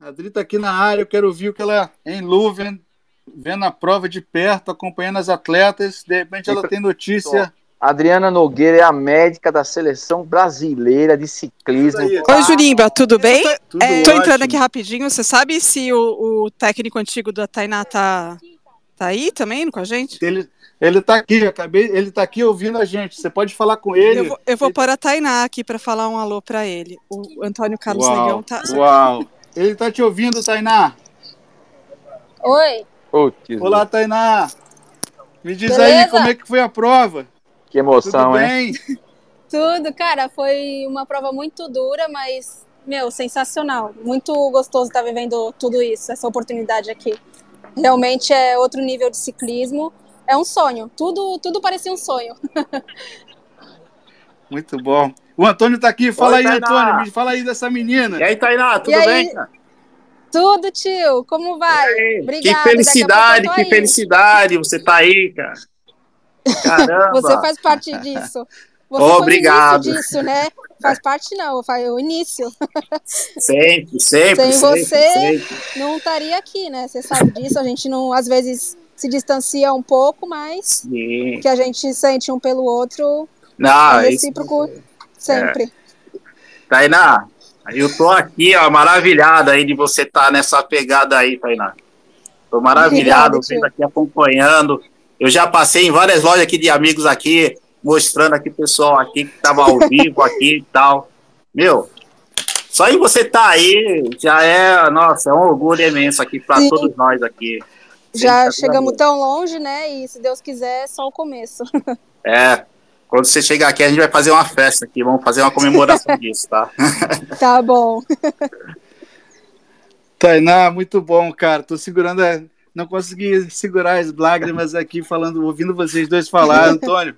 A Adri está aqui na área, eu quero ouvir o que ela é em Leuven, vendo a prova de perto, acompanhando as atletas. De repente ela tem notícia. Adriana Nogueira é a médica da seleção brasileira de ciclismo. Oi, Jurimba, tudo bem? Tudo É, tô entrando aqui rapidinho. Você sabe se o, o técnico antigo da Tainá tá, tá aí também com a gente? Ele, ele tá aqui, acabei, ele tá aqui ouvindo a gente. Você pode falar com ele. Eu vou, eu vou pôr a Tainá aqui para falar um alô para ele. O Antônio Carlos Uau, Negão tá. uau. Ele tá te ouvindo, Tainá. Oi, Putz, Olá, Tainá. Me diz Beleza? aí como é que foi a prova. que emoção, Tudo hein? bem? tudo, cara, foi uma prova muito dura, mas, meu, sensacional. Muito gostoso estar vivendo tudo isso, essa oportunidade aqui. Realmente é outro nível de ciclismo. É um sonho, tudo, tudo parecia um sonho. Muito bom. O Antônio tá aqui. Fala Oi, aí, Tainá. Antônio. Me fala aí dessa menina. E aí, Tainá, tudo E aí? bem? cara? Tudo, tio, como vai? Obrigada, que felicidade, que aí. felicidade você tá aí, cara. Caramba. Você faz parte disso. Você foi obrigado. o início disso, né? Faz parte não, faz o início. Sempre, sempre, Sem sempre, você- sempre. Não estaria aqui, né? Você sabe disso, a gente não, às vezes, se distancia um pouco, mas Sim. que a gente sente um pelo outro Não, é isso, sempre. Tainá, eu tô aqui, ó, maravilhado aí de você estar nessa pegada aí, Tainá. Tô maravilhado, Obrigada, vendo aqui acompanhando. Eu já passei em várias lojas aqui de amigos aqui, mostrando aqui o pessoal aqui que tava ao vivo aqui e tal. Meu, só em você tá aí já é, nossa, é um orgulho imenso aqui para todos nós aqui. Já chegamos tão longe, né? E se Deus quiser, é só o começo. É, quando você chegar aqui, a gente vai fazer uma festa aqui, vamos fazer uma comemoração disso, tá? Tá bom. Tainá, muito bom, cara. Tô segurando. a- Não consegui segurar as lágrimas aqui, falando, ouvindo vocês dois falar, Antônio.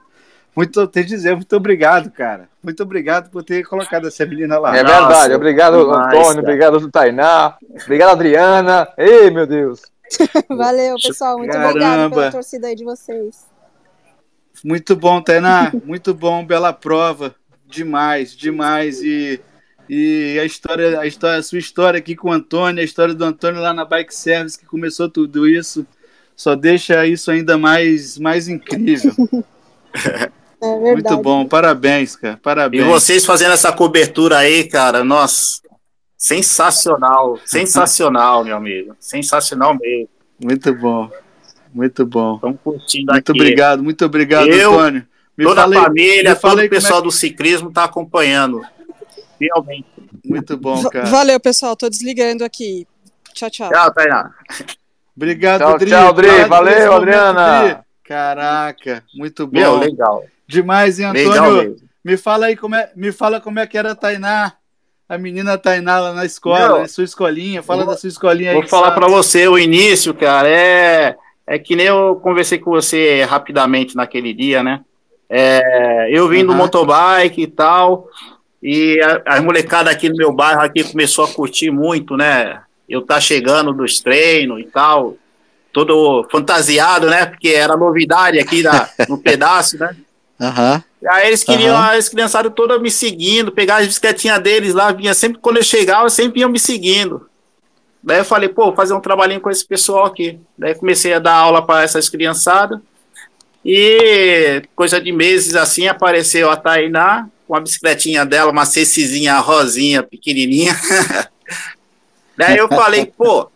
Muito, tenho que dizer, muito obrigado, cara. Muito obrigado por ter colocado essa menina lá. É Nossa, verdade. Obrigado, demais, Antônio. cara. Obrigado, Tainá. Obrigado, Adriana. Ei, meu Deus. Valeu, pessoal. Muito Caramba. obrigada pela torcida aí de vocês. Muito bom, Tainá. Muito bom, bela prova. Demais, demais. E, e a história, a história, a sua história aqui com o Antônio, a história do Antônio lá na Bike Service, que começou tudo isso, só deixa isso ainda mais, mais incrível. É verdade. Muito bom, parabéns, cara. E Parabéns. vocês fazendo essa cobertura aí, cara, nossa, sensacional, sensacional, meu amigo, sensacional mesmo. Muito bom. Muito bom. Estamos curtindo Muito aqui. obrigado, muito obrigado, Eu, Antônio. Me Toda fala aí- a família, todo o é pessoal do ciclismo está acompanhando. Realmente. Muito bom, cara. Valeu, pessoal. Tô desligando aqui. Tchau, tchau. Tchau, Tainá. Obrigado, Tchau, Dri. tchau, Dri. Valeu, momento, Adriana. Dri. Caraca, muito bom. Meu, legal. Demais, hein, Legal Antônio? mesmo. Me fala aí como é, me fala como é que era a Tainá, a menina Tainá lá na escola, Meu, na sua escolinha. Fala vou- da sua escolinha aí. Vou falar para você, o início, cara, é, é que nem eu conversei com você rapidamente naquele dia, né? É, eu vim do Aham. motobike e tal, e a, a molecada aqui no meu bairro aqui começou a curtir muito, né? Eu tá chegando dos treinos e tal, todo fantasiado, né? Porque era novidade aqui na, no pedaço, né? E Aí eles queriam, Aham. as criançadas todas me seguindo, pegar as bicicletinhas deles lá, vinha sempre quando eu chegava, sempre iam me seguindo. Daí eu falei, pô, fazer um trabalhinho com esse pessoal aqui. Daí comecei a dar aula para essas criançadas. E coisa de meses assim apareceu a Tainá com a bicicletinha dela, uma cecizinha rosinha, pequenininha. Daí eu falei, pô,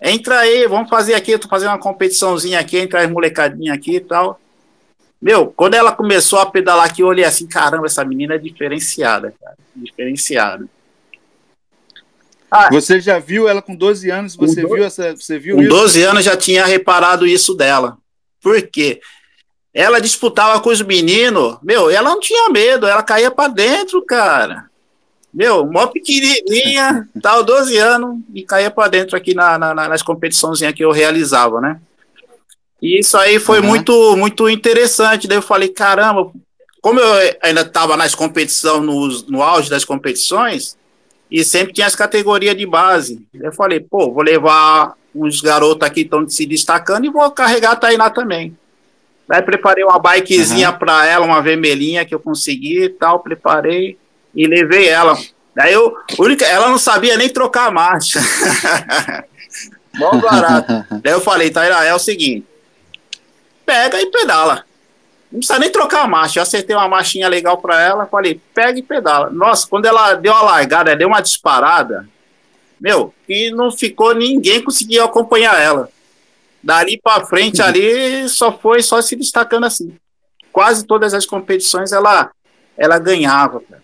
entra aí, vamos fazer aqui, eu tô fazendo uma competiçãozinha aqui, entra as molecadinhas aqui e tal. Meu, quando ela começou a pedalar aqui, eu olhei assim, caramba, essa menina é diferenciada, cara. Diferenciada. Você já viu ela com 12 anos? Você viu essa? Você viu Com isso? 12 anos já tinha reparado isso dela. Por quê? Ela disputava com os meninos, meu, ela não tinha medo, ela caía pra dentro, cara. Meu, mó pequenininha, tal, 12 anos, e caía pra dentro aqui na, na- nas competições que eu realizava, né? E isso aí foi Uhum. muito, muito interessante. Daí eu falei, caramba, como eu ainda estava nas competições, no, no auge das competições, e sempre tinha as categorias de base. Eu falei, pô, vou levar uns garotos aqui que estão se destacando e vou carregar a Tainá também. Daí preparei uma bikezinha para ela, uma vermelhinha que eu consegui e tal, preparei e levei ela Daí eu, única, ela não sabia nem trocar a marcha. Mó barato. Daí eu falei, Taira, é o seguinte, pega e pedala. Não precisa nem trocar a marcha. Eu acertei uma marchinha legal para ela, falei, pega e pedala. Nossa, quando ela deu a largada, deu uma disparada, meu, e não ficou ninguém conseguiu acompanhar ela. Dali para frente ali só foi só se destacando assim. Quase todas as competições ela ela ganhava. Cara.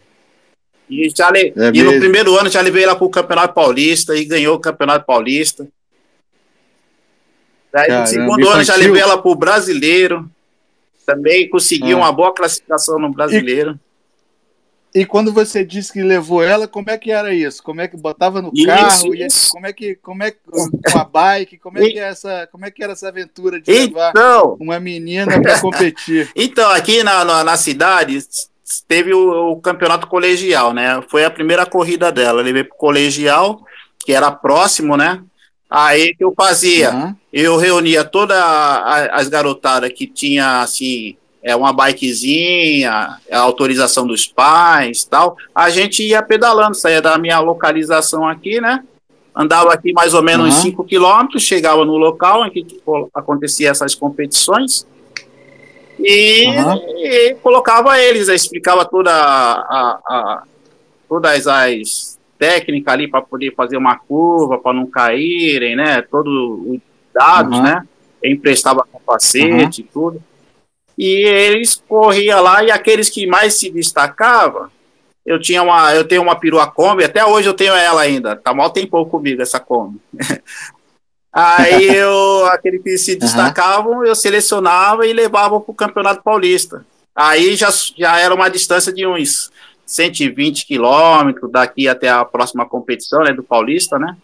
E, já le... É e no primeiro ano já levei ela para o Campeonato Paulista e ganhou o Campeonato Paulista. Daí Caramba, no segundo ano já levei ela para o Brasileiro. Também consegui ah. uma boa classificação no Brasileiro. E, e, quando você disse que levou ela, como é que era isso? Como é que botava no isso, carro? Isso. como é que como é com a bike? Como é que é essa como é que era essa aventura de levar então, uma menina para competir? então aqui na, na, na cidade teve o, o, campeonato colegial, né? Foi a primeira corrida dela. Eu levei pro colegial, que era próximo, né? Aí que eu fazia, uhum. eu reunia toda a, as garotadas que tinha assim, é uma bikezinha, a autorização dos pais, tal. A gente ia pedalando, saía da minha localização aqui, né? Andava aqui mais ou menos uhum. 5 quilômetros, chegava no local em que tipo, acontecia essas competições e, uhum. e colocava eles, explicava toda a, a, todas as técnicas ali para poder fazer uma curva, para não caírem, né? Todos os dados, uhum. né? Emprestava capacete e tudo. E eles corriam lá, e aqueles que mais se destacavam, eu tinha uma, eu tenho uma perua Kombi, até hoje eu tenho ela ainda, tá mal tem pouco comigo essa Kombi. Aí eu, aquele que se destacavam, uhum. eu selecionava e levava para o Campeonato Paulista. Aí já, já era uma distância de uns 120 quilômetros daqui até a próxima competição, né, do Paulista, né?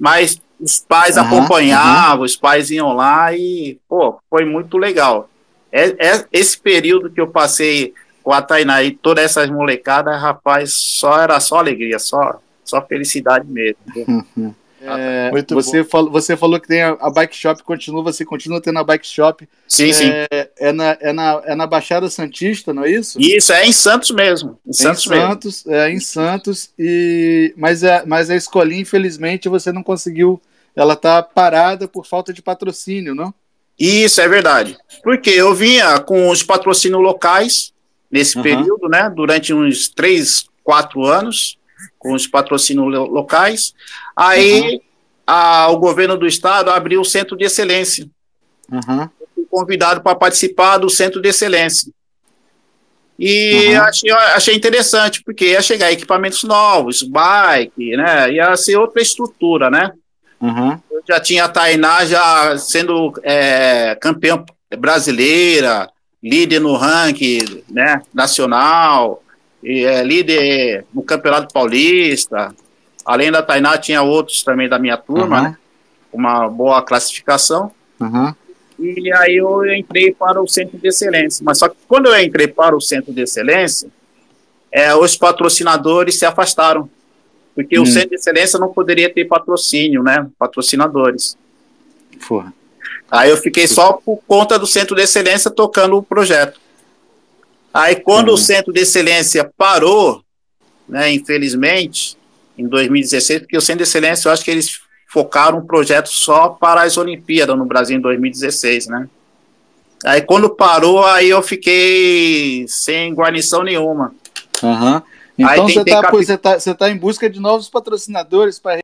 Mas os pais uhum, acompanhavam, uhum. os pais iam lá e, pô, foi muito legal. É, é, esse período que eu passei com a Tainá e todas essas molecadas, rapaz, só era só alegria, só, só felicidade mesmo. É, você, falou, você falou que tem a, a, bike shop, continua, você continua tendo a bike shop. Sim, é, sim. É na, é, na, é na Baixada Santista, não é isso? Isso, é em Santos mesmo. Em Santos, em Santos mesmo. é em Santos. E, mas, é, mas a escolinha, infelizmente, você não conseguiu. Ela tá parada por falta de patrocínio, não? Isso, é verdade. Porque eu vinha com os patrocínios locais nesse uhum. período, né? Durante uns três, quatro anos com os patrocínios locais. Aí uhum. a, o governo do estado abriu o centro de excelência. Uhum. Fui convidado para participar do centro de excelência. E uhum. achei, achei interessante, porque ia chegar equipamentos novos, bike, né? Ia ser outra estrutura, né? Uhum. Eu já tinha a Tainá já sendo é, campeã brasileira, líder no ranking né, nacional, e é líder no Campeonato Paulista. Além da Tainá, tinha outros também da minha turma, uhum. né? Uma boa classificação. Uhum. E aí eu entrei para o Centro de Excelência. Mas só que quando eu entrei para o Centro de Excelência, é, os patrocinadores se afastaram. Porque hum. o Centro de Excelência não poderia ter patrocínio, né? Patrocinadores. Porra. Aí eu fiquei só por conta do Centro de Excelência tocando o projeto. Aí, quando uhum. o Centro de Excelência parou, né, infelizmente, em 2016, porque o Centro de Excelência, eu acho que eles focaram um projeto só para as Olimpíadas no Brasil em 2016, né? Aí, quando parou, aí eu fiquei sem guarnição nenhuma. Uhum. Então, você está você tá, você tá em busca de novos patrocinadores para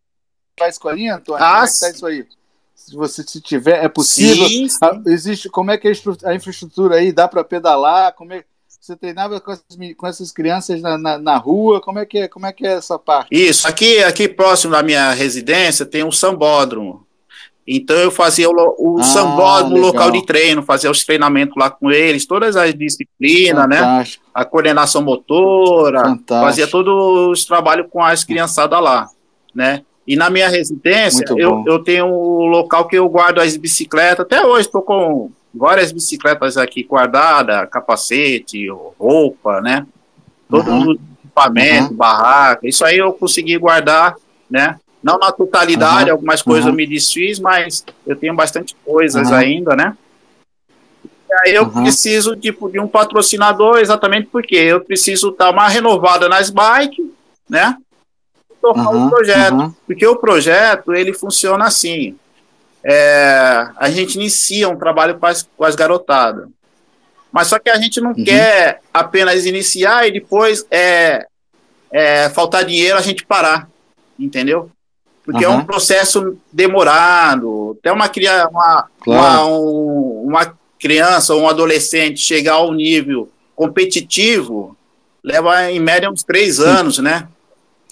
a escolinha, Antônio? Ah, Como é tá isso aí? Se você se tiver, é possível? Sim, sim. Ah, existe, como é que é a infraestrutura aí? Dá para pedalar? Como é, você treinava com essas, com essas crianças na, na, na, rua? Como é, que é, como é que é essa parte? Isso, aqui, aqui próximo da minha residência tem um sambódromo. Então eu fazia o, o ah, sambódromo local de treino, fazia os treinamentos lá com eles, todas as disciplinas, né? Fantástico. né? A coordenação motora, Fantástico. fazia todos os trabalhos com as criançadas lá, né? E na minha residência, eu, eu tenho o local que eu guardo as bicicletas. Até hoje estou com várias bicicletas aqui guardadas, capacete, roupa, né? Todo uhum. equipamento, uhum. barraca. Isso aí eu consegui guardar, né? Não na totalidade, uhum. algumas coisas eu me desfiz, mas eu tenho bastante coisas ainda, né? E aí eu preciso tipo, de um patrocinador exatamente porque eu preciso dar uma renovada nas bikes, né? tocar o projeto. aham. Porque o projeto, ele funciona assim. É, a gente inicia um trabalho com as, com as garotadas. Mas só que a gente não Uhum. quer apenas iniciar e depois é, é, faltar dinheiro a gente parar. Entendeu? Porque é Aham. um processo demorado. Até uma, uma, Claro. uma, um- uma criança ou um adolescente chegar ao nível competitivo leva em média uns três anos, né?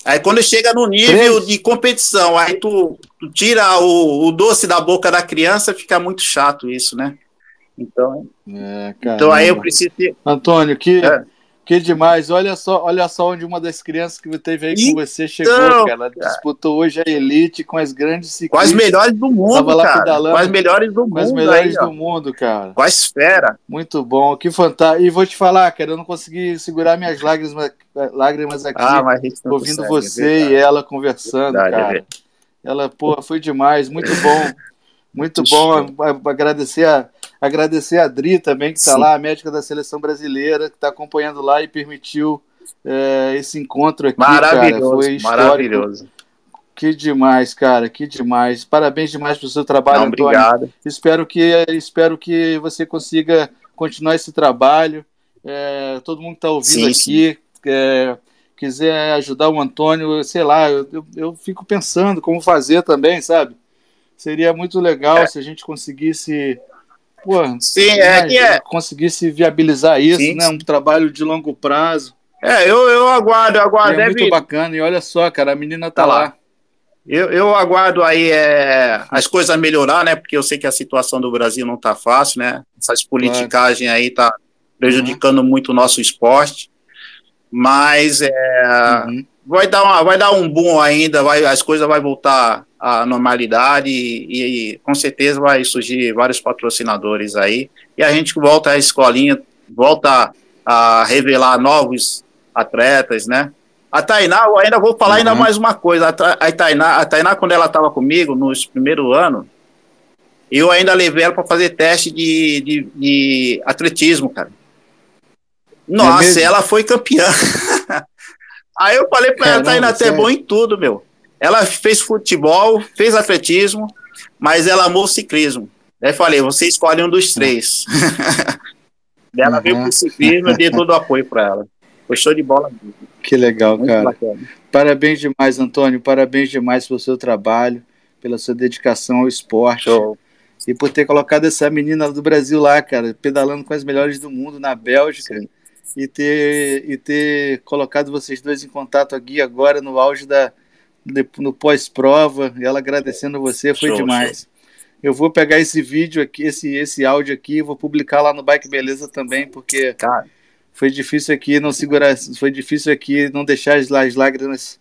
Aí quando chega no nível Três? de competição, aí tu, tu tira o, o doce da boca da criança, fica muito chato isso, né? Então, É, então aí eu preciso. Antônio, que, É. que demais. Olha só, olha só onde uma das crianças que teve aí com você chegou, Então, cara. Ela disputou hoje a elite com as grandes Com as ciclistas, melhores do mundo, Tava lá cara. pedalando. Com as melhores do com as mundo melhores aí, ó. do mundo, cara. Com a esfera. Muito bom, que fantástico. E vou te falar, cara, eu não consegui segurar minhas lágrimas, lágrimas aqui, Ah, ouvindo consegue, você é e ela conversando, Verdade, é cara. verdade. Ela, pô, foi demais, muito bom. Muito bom agradecer a, agradecer a Adri também, que está Sim. lá, a médica da seleção brasileira, que está acompanhando lá e permitiu é, esse encontro aqui, cara. Maravilhoso, Foi histórico. maravilhoso. Que demais, cara, que demais. Parabéns demais pelo seu trabalho, Não, Antônio. obrigado. Espero que, espero que você consiga continuar esse trabalho. É, todo mundo que está ouvindo Sim, aqui, é, quiser ajudar o Antônio, sei lá, eu, eu, eu fico pensando como fazer também, sabe? Seria muito legal É. se a gente conseguisse. Pô, Sim, é né, que é. conseguisse viabilizar isso, Sim, né? Um trabalho de longo prazo. É, eu, eu aguardo, eu aguardo. é muito bacana. E olha só, cara, a menina tá, Tá lá. lá. eu, eu aguardo aí é, as coisas melhorar, né? Porque eu sei que a situação do Brasil não tá fácil, né? Essas politicagens aí tá prejudicando muito o nosso esporte. Mas é, Uhum. Vai dar uma, vai dar um boom ainda, vai, as coisas vai voltar à normalidade e, e com certeza vai surgir vários patrocinadores aí e a gente volta à escolinha, volta a revelar novos atletas, né? A Tainá, eu ainda vou falar ainda Uhum. mais uma coisa. A, Ta- a Tainá, a Tainá, quando ela estava comigo nos primeiro ano, eu ainda levei ela para fazer teste de, de, de atletismo, cara. Nossa, mesmo? ela foi campeã. Aí eu falei pra ela, Caramba, Tainá, tu é sério? bom em tudo, meu. Ela fez futebol, fez atletismo, mas ela amou o ciclismo. Aí falei, você escolhe um dos três. Daí ela veio Uhum. pro ciclismo, eu dei todo o apoio pra ela. Foi show de bola. mesmo. Que legal, Muito cara. bacana. Parabéns demais, Antônio. Parabéns demais pelo seu trabalho, pela sua dedicação ao esporte. Show. E por ter colocado essa menina do Brasil lá, cara, pedalando com as melhores do mundo na Bélgica. Sim. E ter, e ter colocado vocês dois em contato aqui agora no auge da. no pós-prova. E ela agradecendo você, foi Show, demais. Eu vou pegar esse vídeo aqui, esse, esse áudio aqui, vou publicar lá no Bike Beleza também, porque Cara, foi difícil aqui não segurar, foi difícil aqui não deixar as, as lágrimas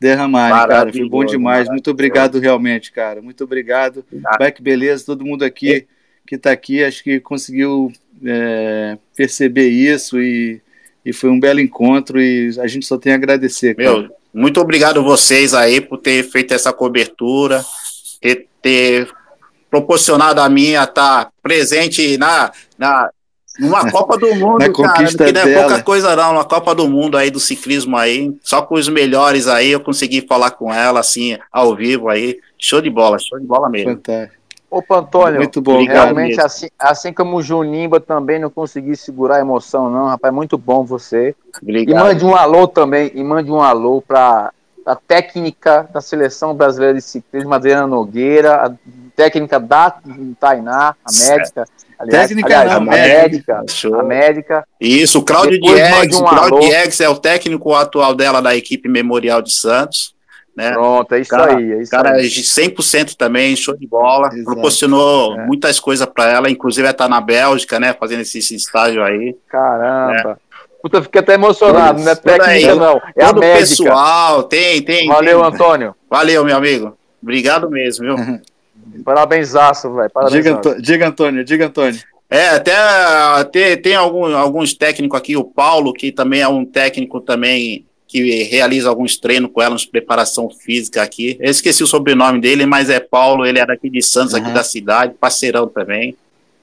derramarem, cara. Foi bom demais. Muito obrigado realmente, cara. Muito obrigado. Obrigado. Bike Beleza, todo mundo aqui que está aqui, acho que conseguiu é, perceber isso e, e foi um belo encontro e a gente só tem a agradecer, cara. Meu, muito obrigado vocês aí por ter feito essa cobertura, ter, ter proporcionado a mim a estar presente na, na numa Copa do Mundo, Na cara, que não é dela. pouca coisa não, uma Copa do Mundo aí do ciclismo aí, só com os melhores aí eu consegui falar com ela assim, ao vivo aí, show de bola, show de bola mesmo. Fantástico. Opa, Antônio, Muito bom, Obrigado realmente, mesmo. assim, assim como o Junimba também não consegui segurar a emoção, não, rapaz, muito bom você. E Obrigado. mande um alô também, e mande um alô para a técnica da Seleção Brasileira de Ciclismo, Adriana Nogueira, a técnica da Tainá, a médica. Aliás, Técnica aliás, não, a médica. Show. a médica. Isso, o Claudio Diegues, um o Claudio. Diegues é o técnico atual dela da equipe Memorial de Santos, né? Pronto, é isso Cara, aí, é isso Cara, aí. de 100% também, show de bola. Exato. Proporcionou É. muitas coisas para ela, inclusive ela tá na Bélgica, né? Fazendo esse, esse estágio aí. Caramba. Puta, fiquei até emocionado, Isso. não é aí. técnica, não. É Todo médica. pessoal, tem, tem. Valeu, tem. Antônio. Valeu, meu amigo. Obrigado mesmo, viu? Parabenzaço, velho. Parabéns. Diga, diga, Antônio, diga, Antônio. É, até, até tem algum, alguns técnicos aqui, o Paulo, que também é um técnico também que realiza alguns treinos com ela, uns preparação física aqui. Eu esqueci o sobrenome dele, mas é Paulo, ele é daqui de Santos, aqui Uhum. da cidade, parceirão também.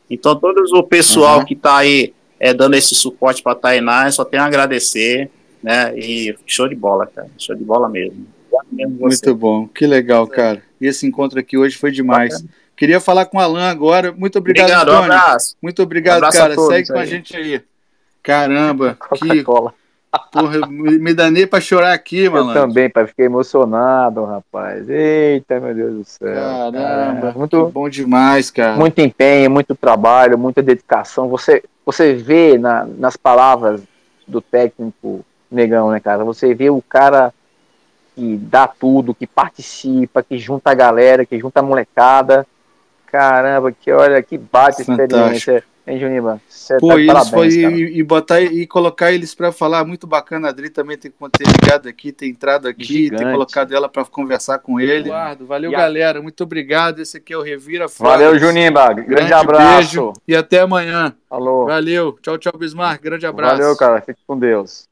Então, todo o pessoal Uhum. que está aí é, dando esse suporte para a Tainá, eu só tenho a agradecer, né? E show de bola, cara. Show de bola mesmo. Muito bom, que legal, cara. E esse encontro aqui hoje foi demais. Bacana. Queria falar com o Alan agora. Muito obrigado, obrigado Antônio. Um abraço. Muito obrigado, um cara. Segue com aí. a gente aí. Caramba, que. Porra, me danei pra chorar aqui, mano. Eu também, pai. Fiquei emocionado, rapaz. Eita, meu Deus do céu. Caramba, muito bom demais, cara. Muito empenho, muito trabalho, muita dedicação. Você, você vê na, nas palavras do técnico negão, né, cara? Você vê o cara que dá tudo, que participa, que junta a galera, que junta a molecada. Caramba, que olha, que bate Fantástico. experiência. Hein, Juniba? Pô, tá isso foi e, e, botar e colocar eles para falar muito bacana. A Adri também tem ter ligado aqui, ter entrado aqui, Gigante. ter colocado ela para conversar com ele. Eduardo, valeu, e galera. Muito obrigado. Esse aqui é o Revira Flores. Valeu, Junimba. Grande, Grande abraço. Beijo e até amanhã. Falou. Valeu. Tchau, tchau, Bismarck. Grande abraço. Valeu, cara. Fique com Deus.